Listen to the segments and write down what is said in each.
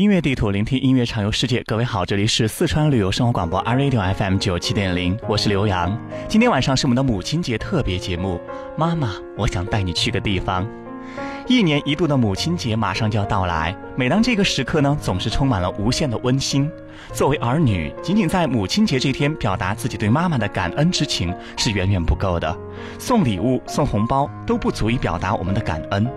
音乐地图，聆听音乐，畅游世界。各位好，这里是四川旅游生活广播 iRadio FM 九七点零，我是刘洋。今天晚上是我们的母亲节特别节目，妈妈，我想带你去个地方。一年一度的母亲节马上就要到来，每当这个时刻呢，总是充满了无限的温馨。作为儿女，仅仅在母亲节这天表达自己对妈妈的感恩之情是远远不够的，送礼物、送红包都不足以表达我们的感恩。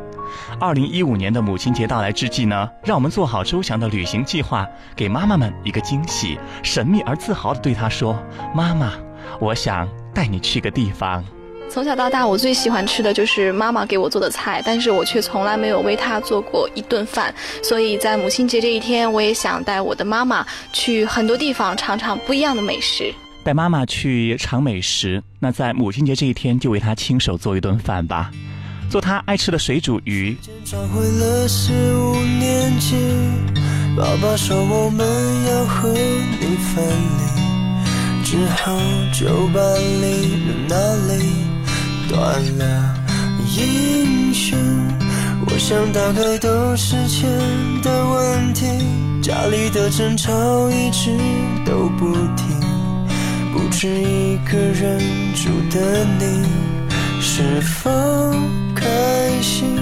二零一五年的母亲节到来之际呢，让我们做好周详的旅行计划，给妈妈们一个惊喜，神秘而自豪地对她说：“妈妈，我想带你去个地方。”从小到大，我最喜欢吃的就是妈妈给我做的菜，但是我却从来没有为她做过一顿饭。所以在母亲节这一天，我也想带我的妈妈去很多地方尝尝不一样的美食。带妈妈去尝美食，那在母亲节这一天就为她亲手做一顿饭吧。做他爱吃的水煮鱼。转回了十五年级，爸爸说我们要和你分离，只好就把离的那里断了音讯。我想大概都是钱的问题，家里的争吵一直都不停，不止一个人住的你，是否？开心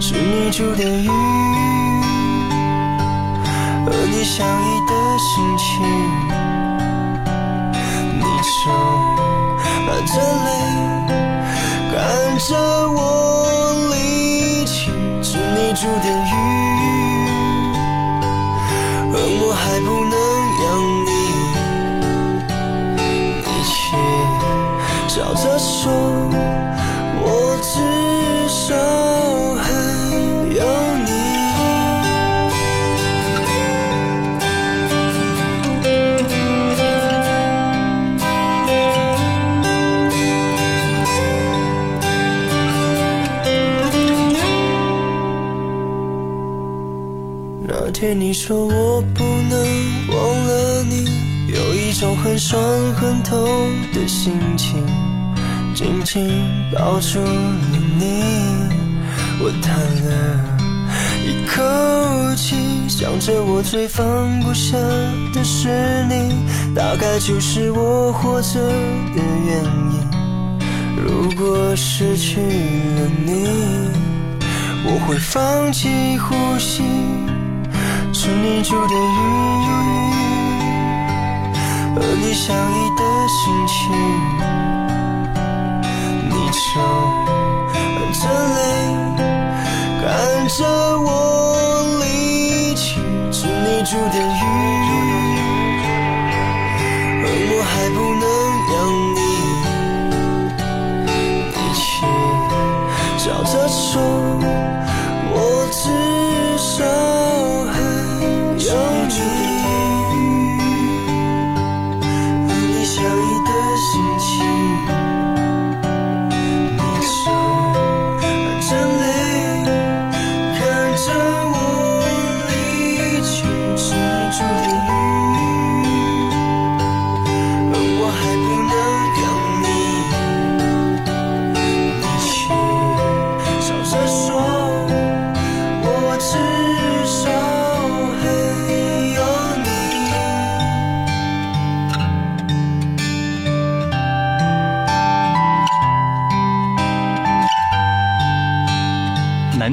是你煮的鱼，和你相依的心情。你含着泪看着我离去，是你煮的鱼，而我还不能养你，你却笑着说。那天你说我不能忘了你，有一种很酸很痛的心情。紧紧抱住了你，我叹了一口气，想着我最放不下的是你，大概就是我活着的原因。如果失去了你，我会放弃呼吸，是你住的鱼，和你相依的心情。手含着泪，看着我离去，是你住的雨，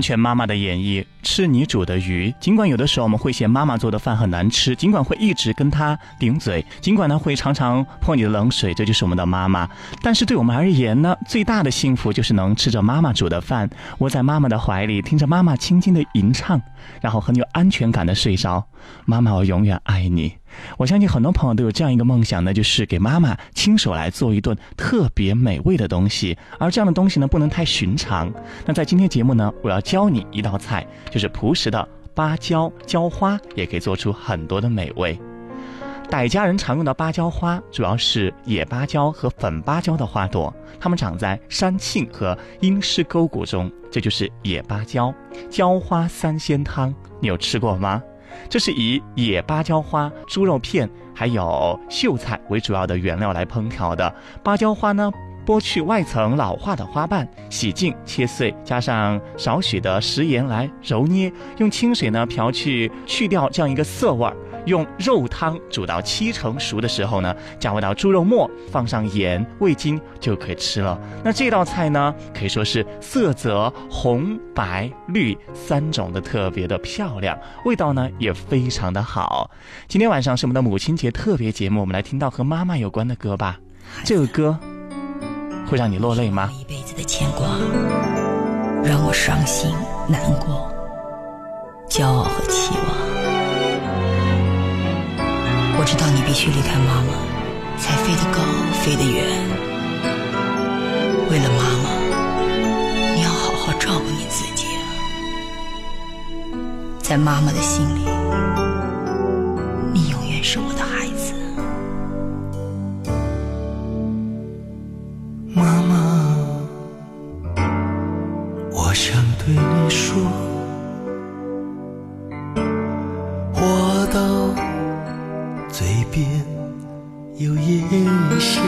全妈妈的演绎，吃你煮的鱼。尽管有的时候我们会嫌妈妈做的饭很难吃，尽管会一直跟她顶嘴，尽管呢会常常泼你的冷水，这就是我们的妈妈。但是对我们而言呢，最大的幸福就是能吃着妈妈煮的饭，窝在妈妈的怀里，听着妈妈轻轻的吟唱，然后很有安全感的睡着。妈妈，我永远爱你。我相信很多朋友都有这样一个梦想呢，就是给妈妈亲手来做一顿特别美味的东西。而这样的东西呢，不能太寻常。那在今天节目呢，我要教你一道菜，就是是朴实的芭蕉浇花，也可以做出很多的美味。傣家人常用的芭蕉花，主要是野芭蕉和粉芭蕉的花朵，它们长在山沁和阴湿沟谷中，这就是野芭蕉。浇花三鲜汤，你有吃过吗？这是以野芭蕉花、猪肉片还有秀菜为主要的原料来烹调的。芭蕉花呢，剥去外层老化的花瓣，洗净切碎，加上少许的食盐来揉捏，用清水呢漂去，去掉这样一个涩味儿。用肉汤煮到七成熟的时候呢，加入到猪肉末，放上盐、味精就可以吃了。那这道菜呢，可以说是色泽红、白、绿三种的特别的漂亮，味道呢也非常的好。今天晚上是我们的母亲节特别节目，我们来听到和妈妈有关的歌吧。这个歌会让你落泪吗？一辈子的牵挂，让我伤心难过，骄傲和期望。我知道你必须离开妈妈，才飞得高，飞得远。为了妈妈，你要好好照顾你自己。在妈妈的心里，你永远是我的孩子。妈妈我想对你说话到嘴边又咽下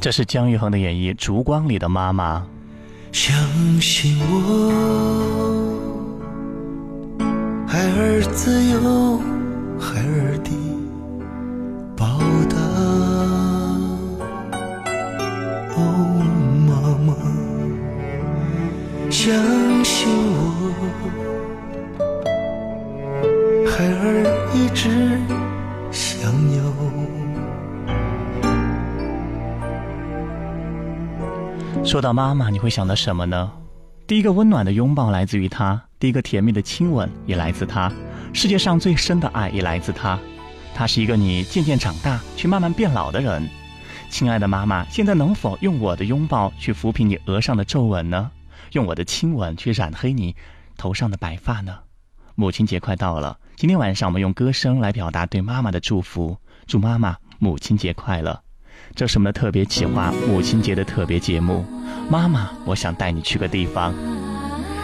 这是姜育恒的演绎《烛光里的妈妈》。相信我，孩儿自有孩儿的报答。哦，妈妈，相说到妈妈，你会想到什么呢？第一个温暖的拥抱来自于她，第一个甜蜜的亲吻也来自她，世界上最深的爱也来自她。她是一个你渐渐长大却慢慢变老的人。亲爱的妈妈，现在能否用我的拥抱去抚平你额上的皱纹呢？用我的亲吻去染黑你头上的白发呢？母亲节快到了，今天晚上我们用歌声来表达对妈妈的祝福，祝妈妈母亲节快乐。这是我们的特别企划，母亲节的特别节目。妈妈，我想带你去个地方。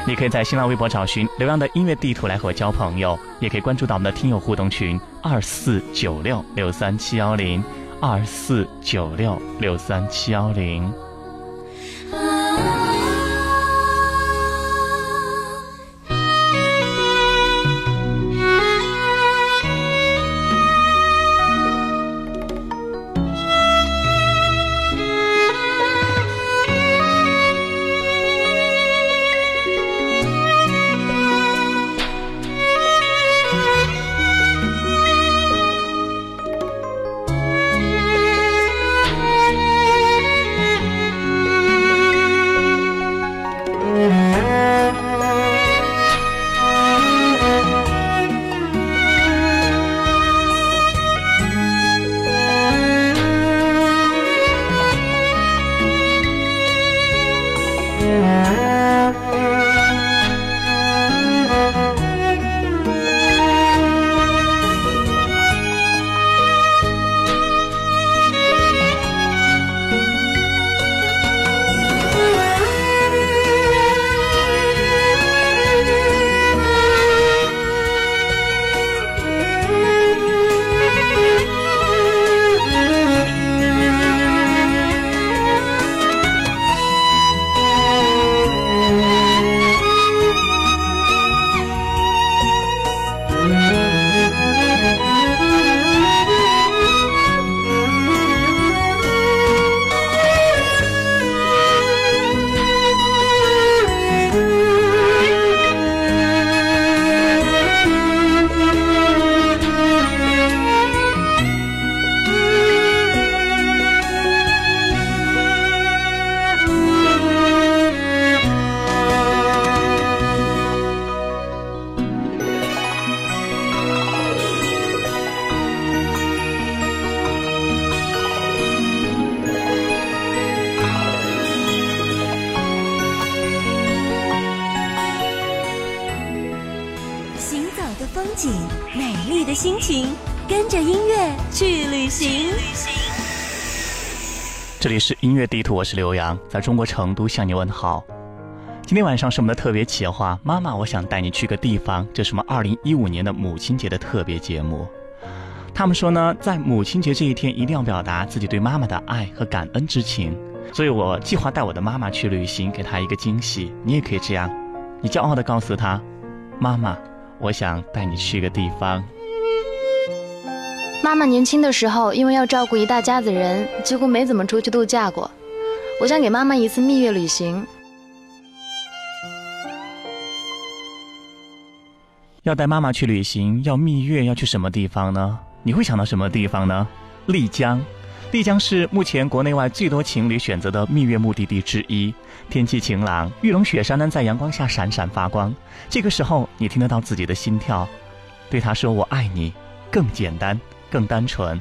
你可以在新浪微博找寻刘洋的音乐地图来和我交朋友，也可以关注到我们的听友互动群二四九六六三七幺零二四九六六三七幺零。我是刘洋，在中国成都向你问好。今天晚上是我们的特别企划，妈妈，我想带你去个地方。这是我们二零一五年的母亲节的特别节目。他们说呢，在母亲节这一天，一定要表达自己对妈妈的爱和感恩之情。所以我计划带我的妈妈去旅行，给她一个惊喜。你也可以这样，你骄傲的告诉她，妈妈，我想带你去个地方。妈妈年轻的时候，因为要照顾一大家子人，几乎没怎么出去度假过。我想给妈妈一次蜜月旅行。要带妈妈去旅行，要蜜月，要去什么地方呢？你会想到什么地方呢？丽江，丽江是目前国内外最多情侣选择的蜜月目的地之一。天气晴朗，玉龙雪山呢在阳光下闪闪发光。这个时候，你听得到自己的心跳，对他说：“我爱你。”更简单。更单纯。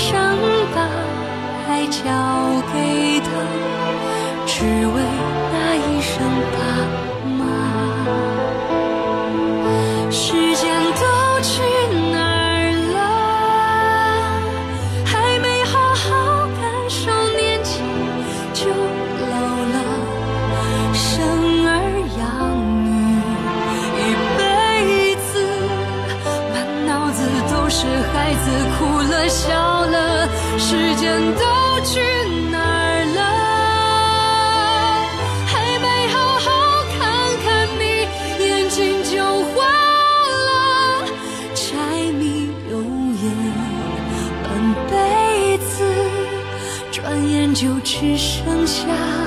想把爱交给他，只为那一声爸。只剩下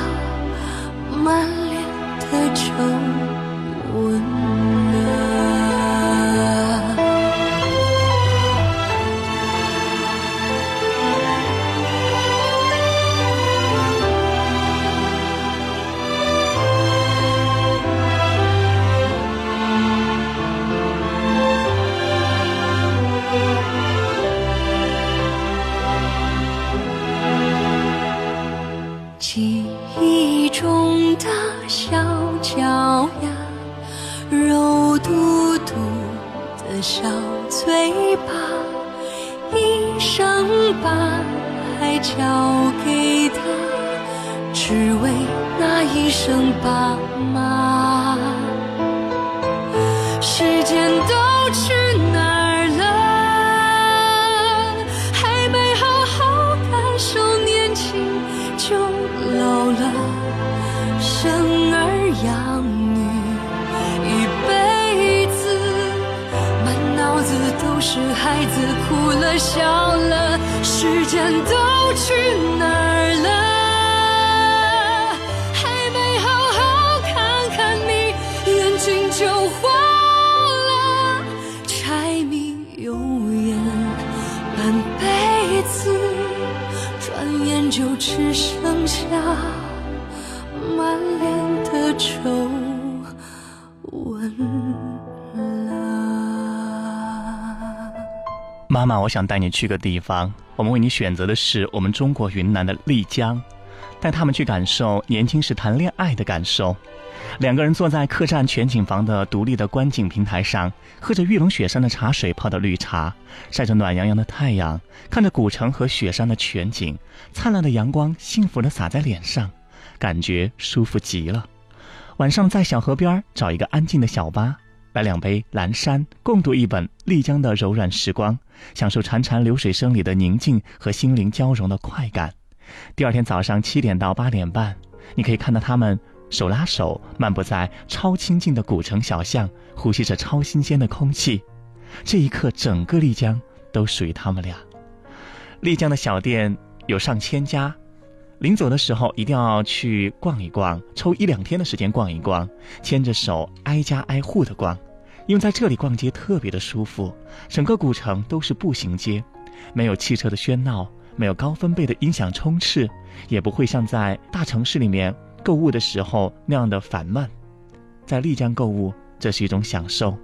妈妈，我想带你去个地方。我们为你选择的是我们中国云南的丽江，带他们去感受年轻时谈恋爱的感受。两个人坐在客栈全景房的独立的观景平台上，喝着玉龙雪山的茶水泡的绿茶，晒着暖洋洋的太阳，看着古城和雪山的全景，灿烂的阳光幸福地洒在脸上，感觉舒服极了。晚上在小河边找一个安静的小吧，来两杯蓝山，共读一本丽江的柔软时光，享受潺潺流水声里的宁静和心灵交融的快感。第二天早上七点到八点半，你可以看到他们手拉手漫步在超清静的古城小巷，呼吸着超新鲜的空气。这一刻，整个丽江都属于他们俩。丽江的小店有上千家，临走的时候一定要去逛一逛，抽一两天的时间逛一逛，牵着手挨家挨户的逛，因为在这里逛街特别的舒服。整个古城都是步行街，没有汽车的喧闹，没有高分贝的音响充斥，也不会像在大城市里面购物的时候那样的烦闷。在丽江购物，这是一种享受。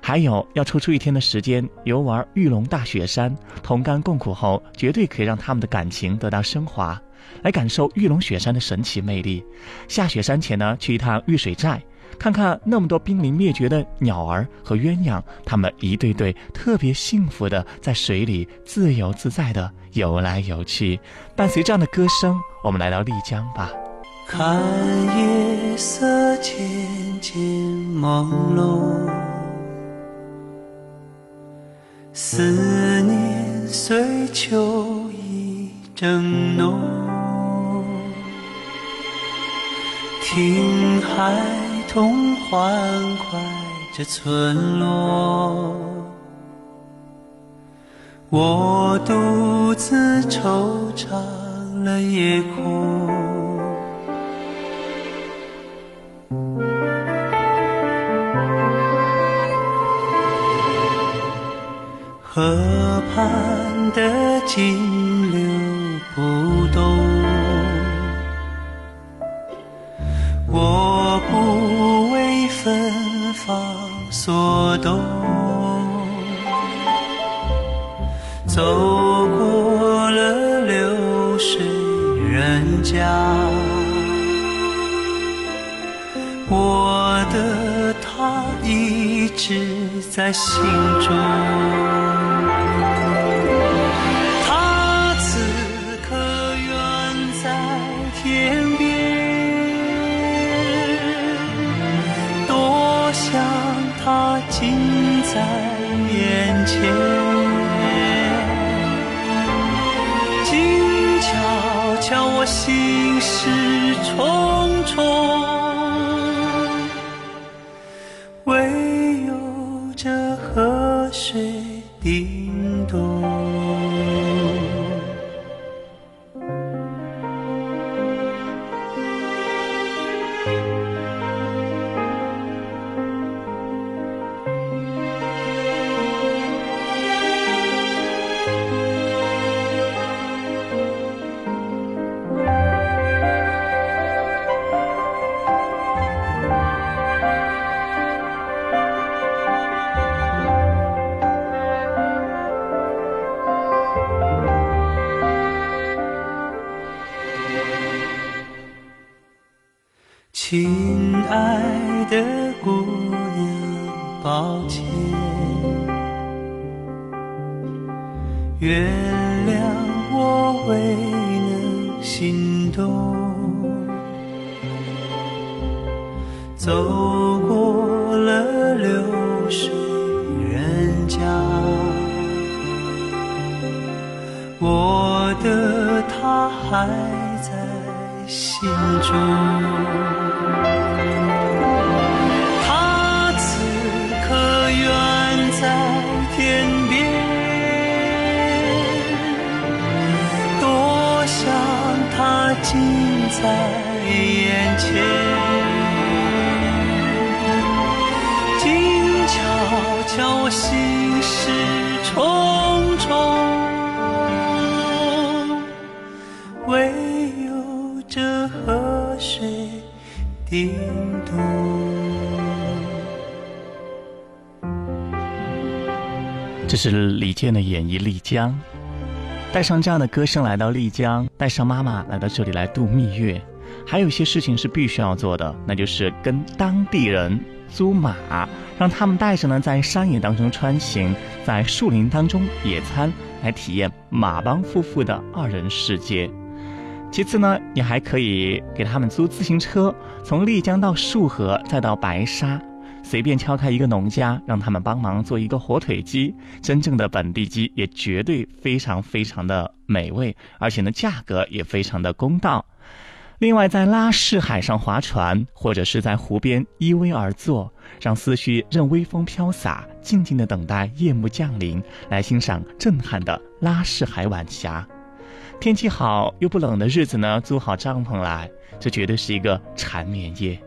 还有要抽出一天的时间游玩玉龙大雪山，同甘共苦后，绝对可以让他们的感情得到升华，来感受玉龙雪山的神奇魅力。下雪山前呢，去一趟玉水寨，看看那么多濒临灭绝的鸟儿和鸳鸯，它们一对对特别幸福的在水里自由自在的游来游去。伴随这样的歌声，我们来到丽江吧。看夜色渐渐朦胧，思念随秋意正浓。听海童欢快着村落，我独自惆怅了夜空。河畔的金流不动，所动，走过了流水人家，我的他一直在心中。在眼前，静悄悄，我心事重重。走过了流水人家，我的他还在心中。他此刻远在天边，多想他近在眼前，心事重重，唯有这河水。叮咚。这是李健的演绎《丽江》，带上这样的歌声来到丽江，带上妈妈来到这里来度蜜月。还有一些事情是必须要做的，那就是跟当地人租马，让他们带着呢，在山野当中穿行，在树林当中野餐，来体验马帮夫妇的二人世界。其次呢，你还可以给他们租自行车，从丽江到束河，再到白沙，随便敲开一个农家，让他们帮忙做一个火腿鸡，真正的本地鸡也绝对非常非常的美味，而且呢价格也非常的公道。另外，在拉市海上划船，或者是在湖边依偎而坐，让思绪任微风飘洒，静静的等待夜幕降临，来欣赏震撼的拉市海晚霞。天气好又不冷的日子呢，租好帐篷来，这绝对是一个缠绵夜。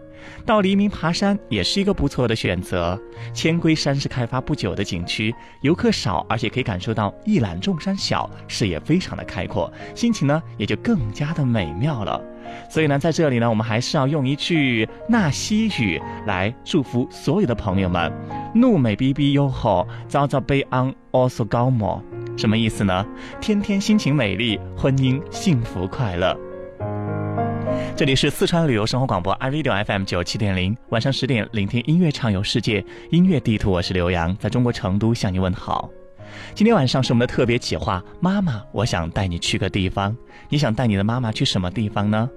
到黎明爬山也是一个不错的选择。千龟山是开发不久的景区，游客少，而且可以感受到一览众山小，视野非常的开阔，心情呢也就更加的美妙了。所以呢，在这里呢，我们还是要用一句纳西语来祝福所有的朋友们：怒美 B B 优好，早早悲安 also 高莫。什么意思呢？天天心情美丽，婚姻幸福快乐。这里是四川旅游生活广播 iRadio FM 九七点零，晚上十点聆听音乐畅游世界，音乐地图，我是刘洋，在中国成都向你问好。今天晚上是我们的特别企划，妈妈，我想带你去个地方。你想带你的妈妈去什么地方呢？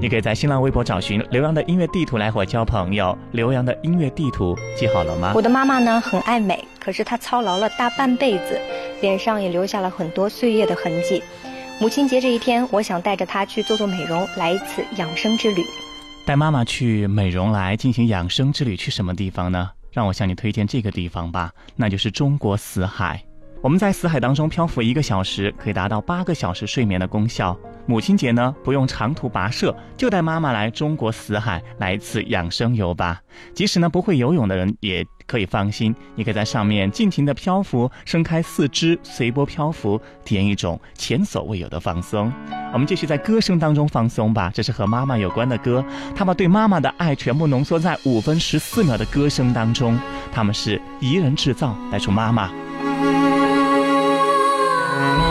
你可以在新浪微博找寻刘洋的音乐地图来和我交朋友。刘洋的音乐地图记好了吗？我的妈妈呢很爱美，可是她操劳了大半辈子，脸上也留下了很多岁月的痕迹。母亲节这一天，我想带着她去做做美容，来一次养生之旅。带妈妈去美容来进行养生之旅，去什么地方呢？让我向你推荐这个地方吧，那就是中国死海。我们在死海当中漂浮一个小时，可以达到八个小时睡眠的功效。母亲节呢，不用长途跋涉，就带妈妈来中国死海来一次养生游吧。即使呢不会游泳的人也可以放心，你可以在上面尽情的漂浮，伸开四肢，随波漂浮，体验一种前所未有的放松。我们继续在歌声当中放松吧，这是和妈妈有关的歌，他把对妈妈的爱全部浓缩在五分十四秒的歌声当中。他们是怡人制造带出妈妈。妈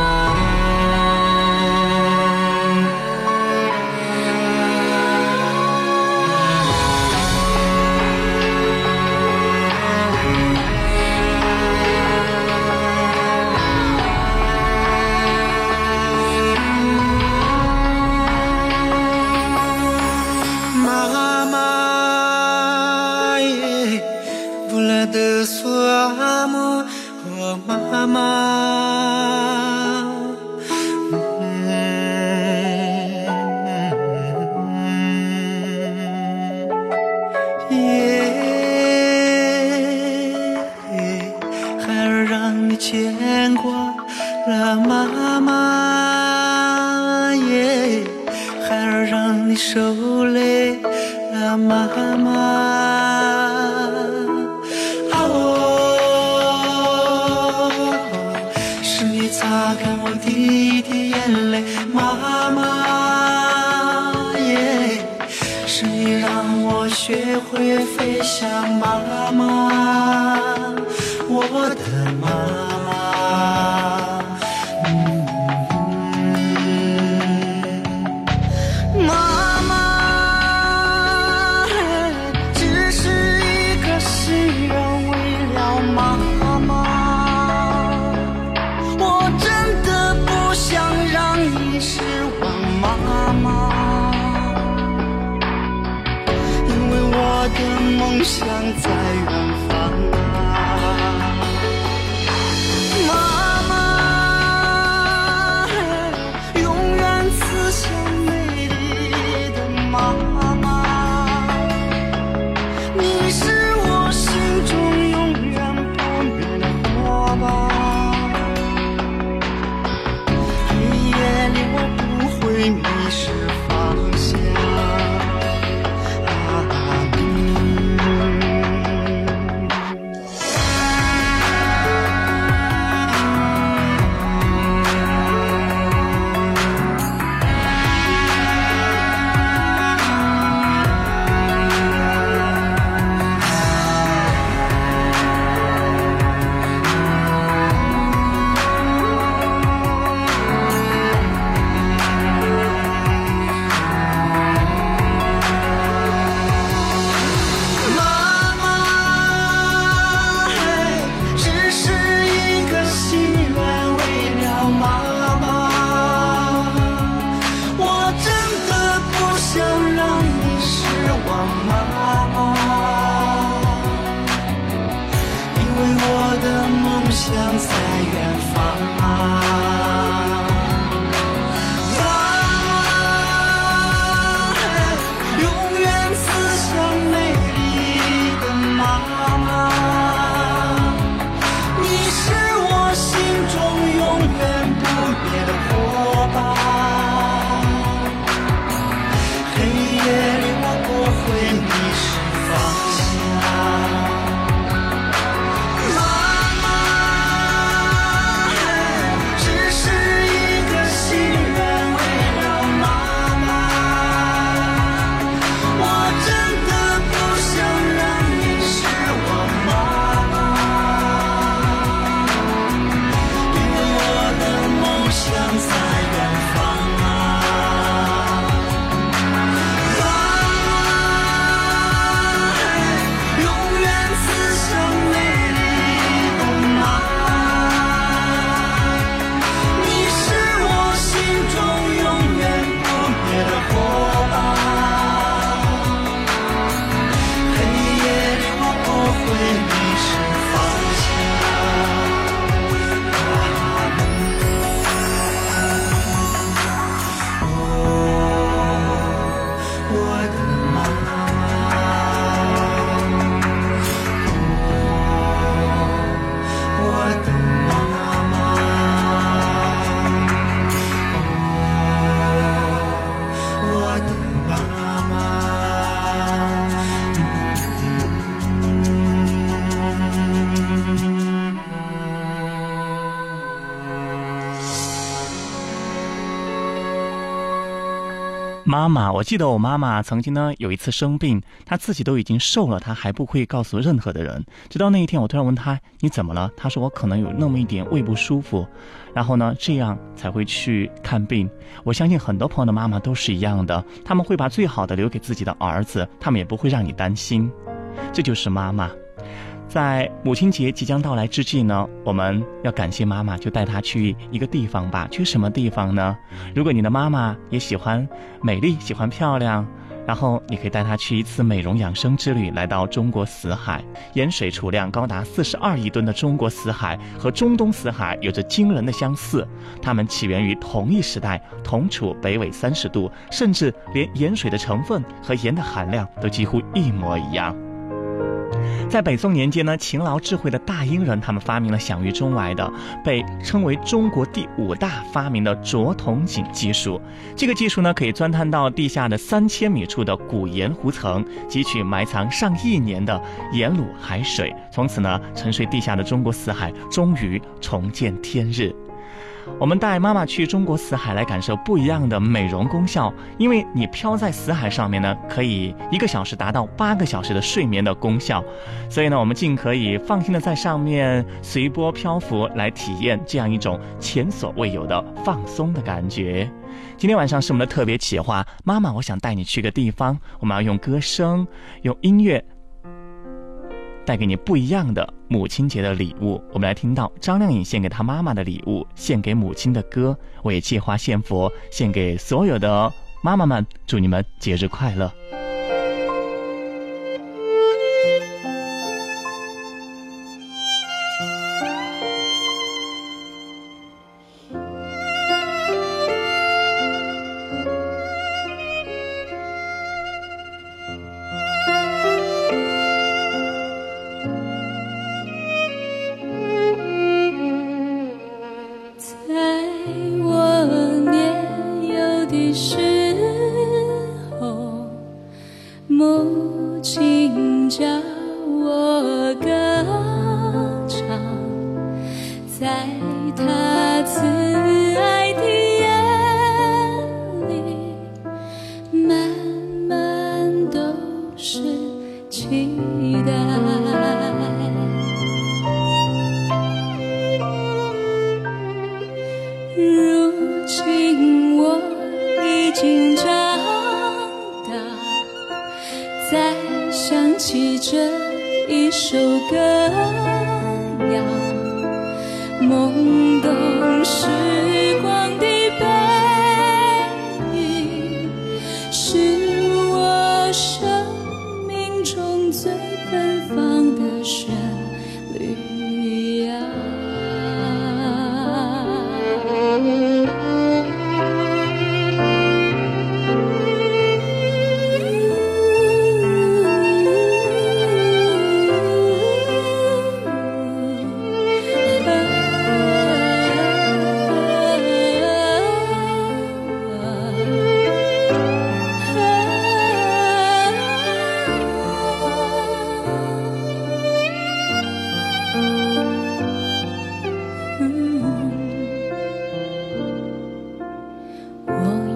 是你让我学会飞翔，妈妈。我的妈妈，妈妈，我记得我妈妈曾经呢有一次生病，她自己都已经瘦了，她还不会告诉任何的人。直到那一天，我突然问她你怎么了？她说我可能有那么一点胃不舒服，然后呢这样才会去看病。我相信很多朋友的妈妈都是一样的，他们会把最好的留给自己的儿子，他们也不会让你担心。这就是妈妈。在母亲节即将到来之际呢，我们要感谢妈妈，就带她去一个地方吧。去什么地方呢？如果你的妈妈也喜欢美丽、喜欢漂亮，然后你可以带她去一次美容养生之旅，来到中国死海。盐水储量高达四十二亿吨的中国死海和中东死海有着惊人的相似，它们起源于同一时代，同处北纬三十度，甚至连盐水的成分和盐的含量都几乎一模一样。在北宋年间呢，勤劳智慧的大英人他们发明了享誉中外的被称为中国第五大发明的着筒井技术。这个技术呢，可以钻探到地下的三千米处的古盐湖层，汲取埋藏上亿年的盐卤海水，从此呢，沉睡地下的中国死海终于重见天日。我们带妈妈去中国死海来感受不一样的美容功效，因为你漂在死海上面呢，可以一个小时达到八个小时的睡眠的功效，所以呢，我们尽可以放心的在上面随波漂浮，来体验这样一种前所未有的放松的感觉。今天晚上是我们的特别企划，妈妈，我想带你去个地方，我们要用歌声，用音乐。带给你不一样的母亲节的礼物。我们来听到张靓颖献给她妈妈的礼物，献给母亲的歌。我也借花献佛，献给所有的妈妈们，祝你们节日快乐。的是。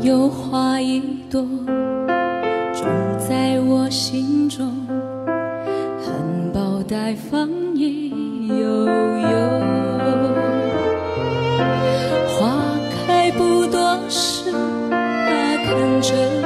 有花一朵种在我心中，含苞待放意悠悠。花开不多时，啊，看着。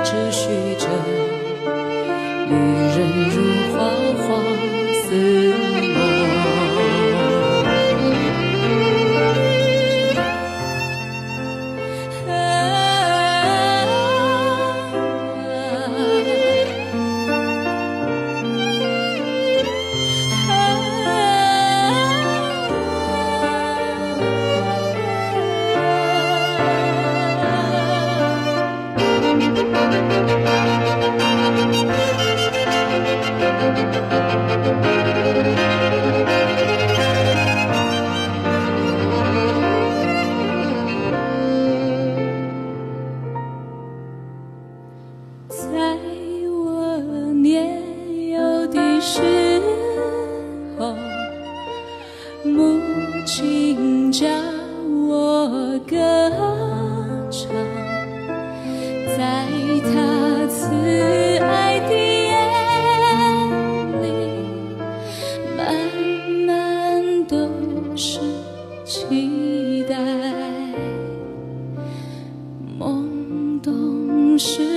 是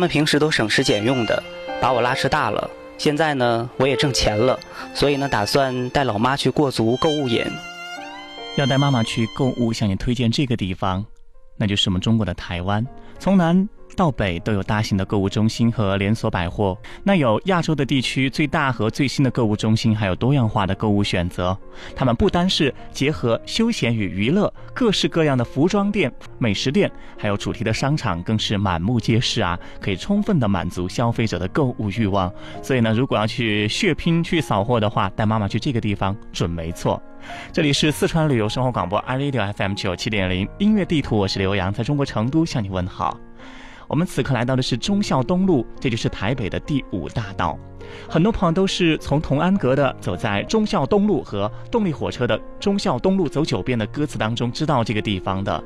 他们平时都省吃俭用的，把我拉扯大了。现在呢，我也挣钱了，所以呢，打算带老妈去过足购物瘾。要带妈妈去购物，向你推荐这个地方，那就是我们中国的台湾。从南到北都有大型的购物中心和连锁百货，那有亚洲的地区最大和最新的购物中心，还有多样化的购物选择。他们不单是结合休闲与娱乐，各式各样的服装店、美食店，还有主题的商场，更是满目皆是啊！可以充分的满足消费者的购物欲望。所以呢，如果要去血拼、去扫货的话，带妈妈去这个地方准没错。这里是四川旅游生活广播 iRadio FM 九七点零音乐地图，我是刘洋，在中国成都向你问好。我们此刻来到的是忠孝东路，这就是台北的第五大道。很多朋友都是从同安格的“走在忠孝东路”和动力火车的“忠孝东路走九遍”的歌词当中知道这个地方的。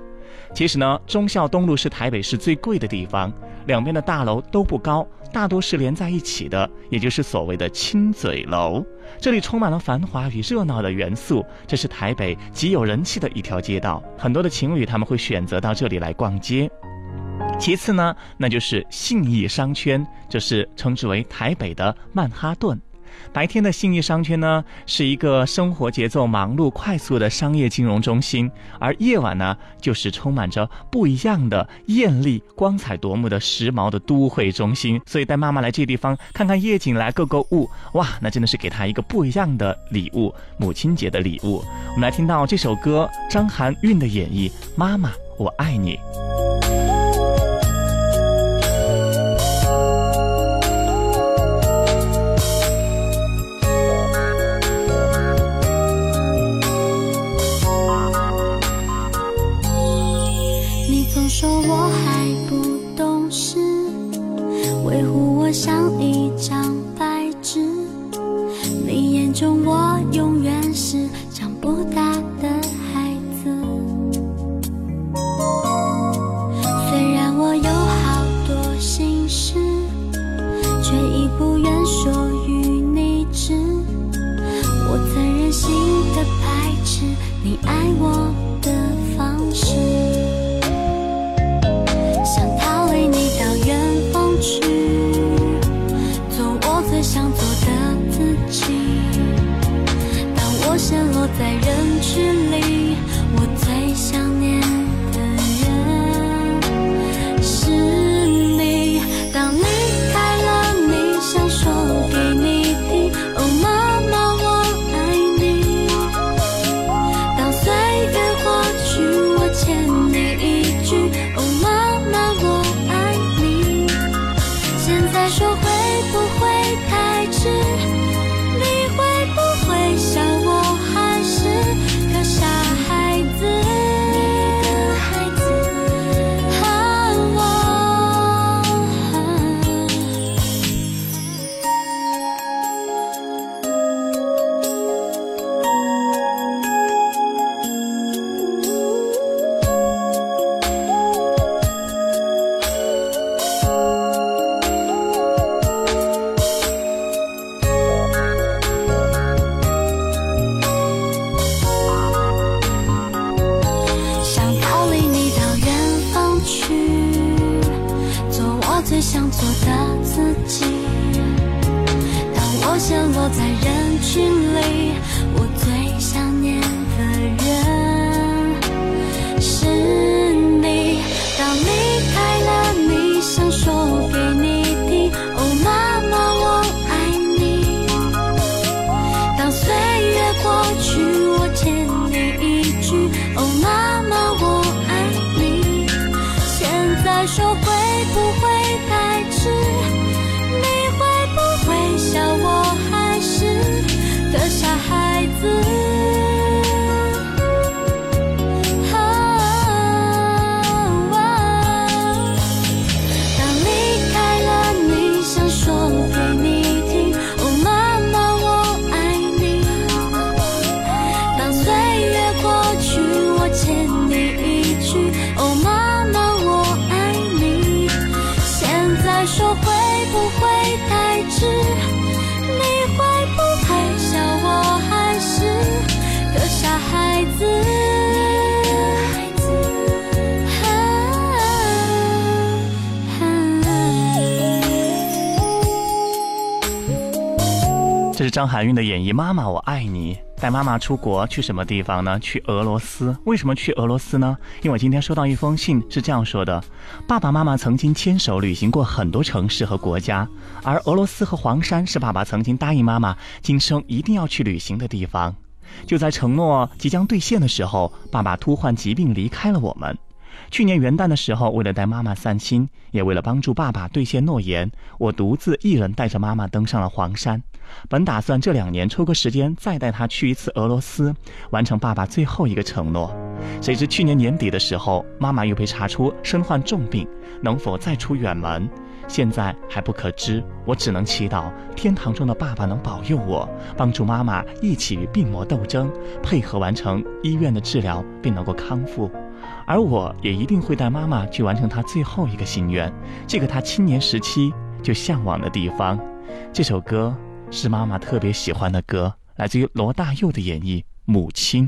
其实呢，忠孝东路是台北市最贵的地方，两边的大楼都不高，大多是连在一起的，也就是所谓的亲嘴楼。这里充满了繁华与热闹的元素，这是台北极有人气的一条街道，很多的情侣他们会选择到这里来逛街。其次呢，那就是信义商圈，这是称之为台北的曼哈顿。白天的信义商圈呢，是一个生活节奏忙碌、快速的商业金融中心；而夜晚呢，就是充满着不一样的艳丽、光彩夺目的时髦的都会中心。所以带妈妈来这地方看看夜景，来购购物，哇，那真的是给她一个不一样的礼物——母亲节的礼物。我们来听到这首歌，张含韵的演绎，《妈妈，我爱你》。像一张白纸。你眼中我永远是长不大的孩子。虽然我有好多心事，却已不愿说与你知。我曾任性的排斥你爱我。的方式在人群里我最想念的人是 through 张含韵的演绎，《妈妈我爱你》。带妈妈出国去什么地方呢？去俄罗斯。为什么去俄罗斯呢？因为今天收到一封信，是这样说的：爸爸妈妈曾经牵手旅行过很多城市和国家，而俄罗斯和黄山是爸爸曾经答应妈妈今生一定要去旅行的地方。就在承诺即将兑现的时候，爸爸突患疾病离开了我们。去年元旦的时候，为了带妈妈散心，也为了帮助爸爸兑现诺言，我独自一人带着妈妈登上了黄山。本打算这两年抽个时间再带他去一次俄罗斯，完成爸爸最后一个承诺。谁知去年年底的时候，妈妈又被查出身患重病，能否再出远门，现在还不可知。我只能祈祷天堂中的爸爸能保佑我，帮助妈妈一起与病魔斗争，配合完成医院的治疗，并能够康复。而我也一定会带妈妈去完成她最后一个心愿，这个她青年时期就向往的地方。这首歌是妈妈特别喜欢的歌，来自于罗大佑的演绎《母亲》。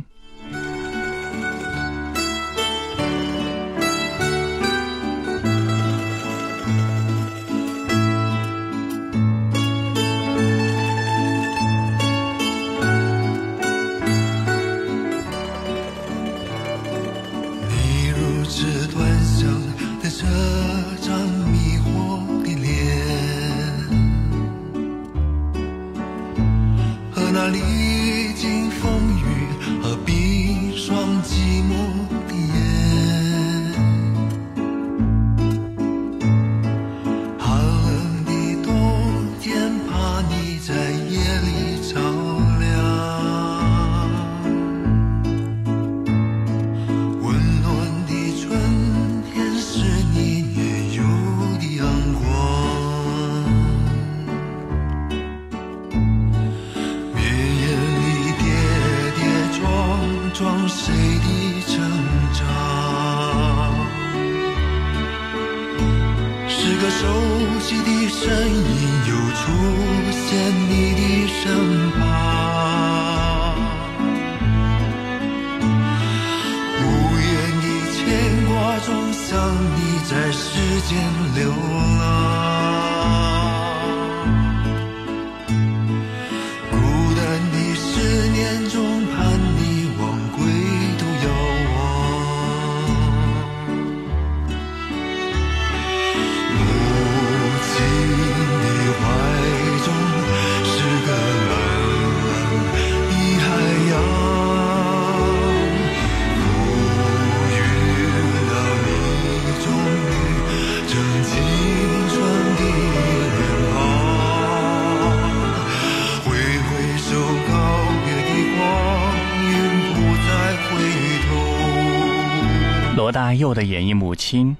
大佑的演绎《母亲》，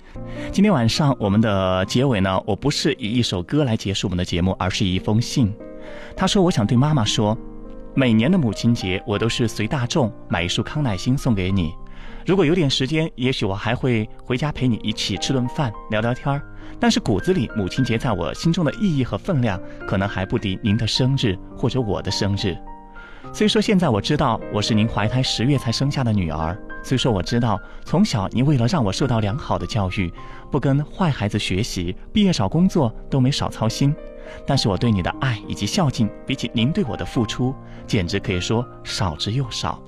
今天晚上我们的结尾呢，我不是以一首歌来结束我们的节目，而是一封信。他说：“我想对妈妈说，每年的母亲节，我都是随大众买一束康乃馨送给你。如果有点时间，也许我还会回家陪你一起吃顿饭，聊聊天儿。但是骨子里，母亲节在我心中的意义和分量，可能还不敌您的生日或者我的生日。虽说现在我知道我是您怀胎十月才生下的女儿。”虽说我知道，从小你为了让我受到良好的教育，不跟坏孩子学习，毕业找工作都没少操心，但是我对你的爱以及孝敬，比起您对我的付出，简直可以说少之又少。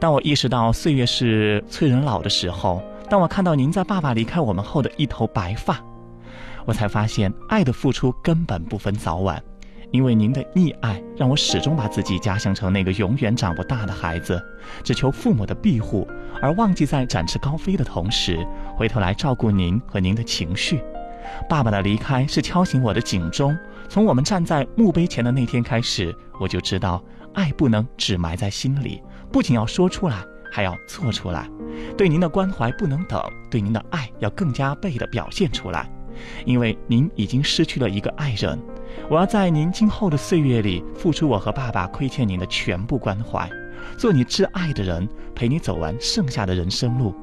当我意识到岁月是催人老的时候，当我看到您在爸爸离开我们后的一头白发，我才发现爱的付出根本不分早晚。因为您的溺爱，让我始终把自己假想成那个永远长不大的孩子，只求父母的庇护，而忘记在展翅高飞的同时，回头来照顾您和您的情绪。爸爸的离开是敲醒我的警钟。从我们站在墓碑前的那天开始，我就知道，爱不能只埋在心里，不仅要说出来，还要做出来。对您的关怀不能等，对您的爱要更加倍的表现出来。因为您已经失去了一个爱人。我要在您今后的岁月里付出我和爸爸亏欠您的全部关怀，做你挚爱的人，陪你走完剩下的人生路。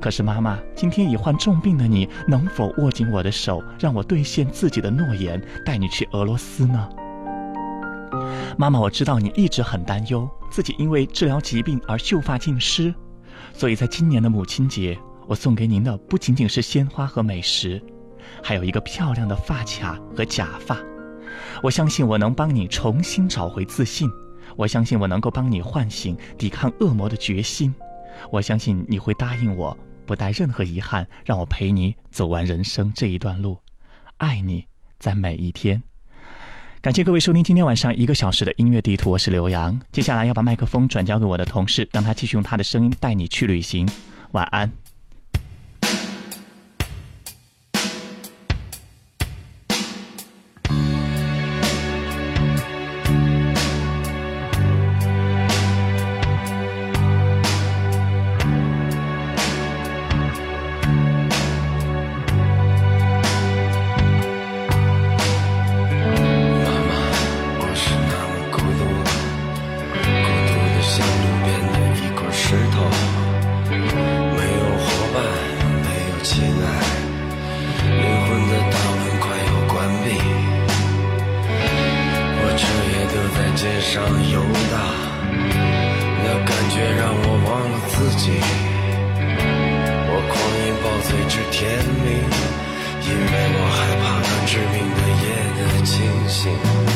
可是妈妈，今天已患重病的你，能否握紧我的手，让我兑现自己的诺言，带你去俄罗斯呢？妈妈，我知道你一直很担忧自己因为治疗疾病而秀发尽失，所以在今年的母亲节，我送给您的不仅仅是鲜花和美食，还有一个漂亮的发卡和假发。我相信我能帮你重新找回自信，我相信我能够帮你唤醒抵抗恶魔的决心，我相信你会答应我，不带任何遗憾，让我陪你走完人生这一段路，爱你在每一天。感谢各位收听今天晚上一个小时的音乐地图，我是刘洋。接下来要把麦克风转交给我的同事，让他继续用他的声音带你去旅行。晚安。信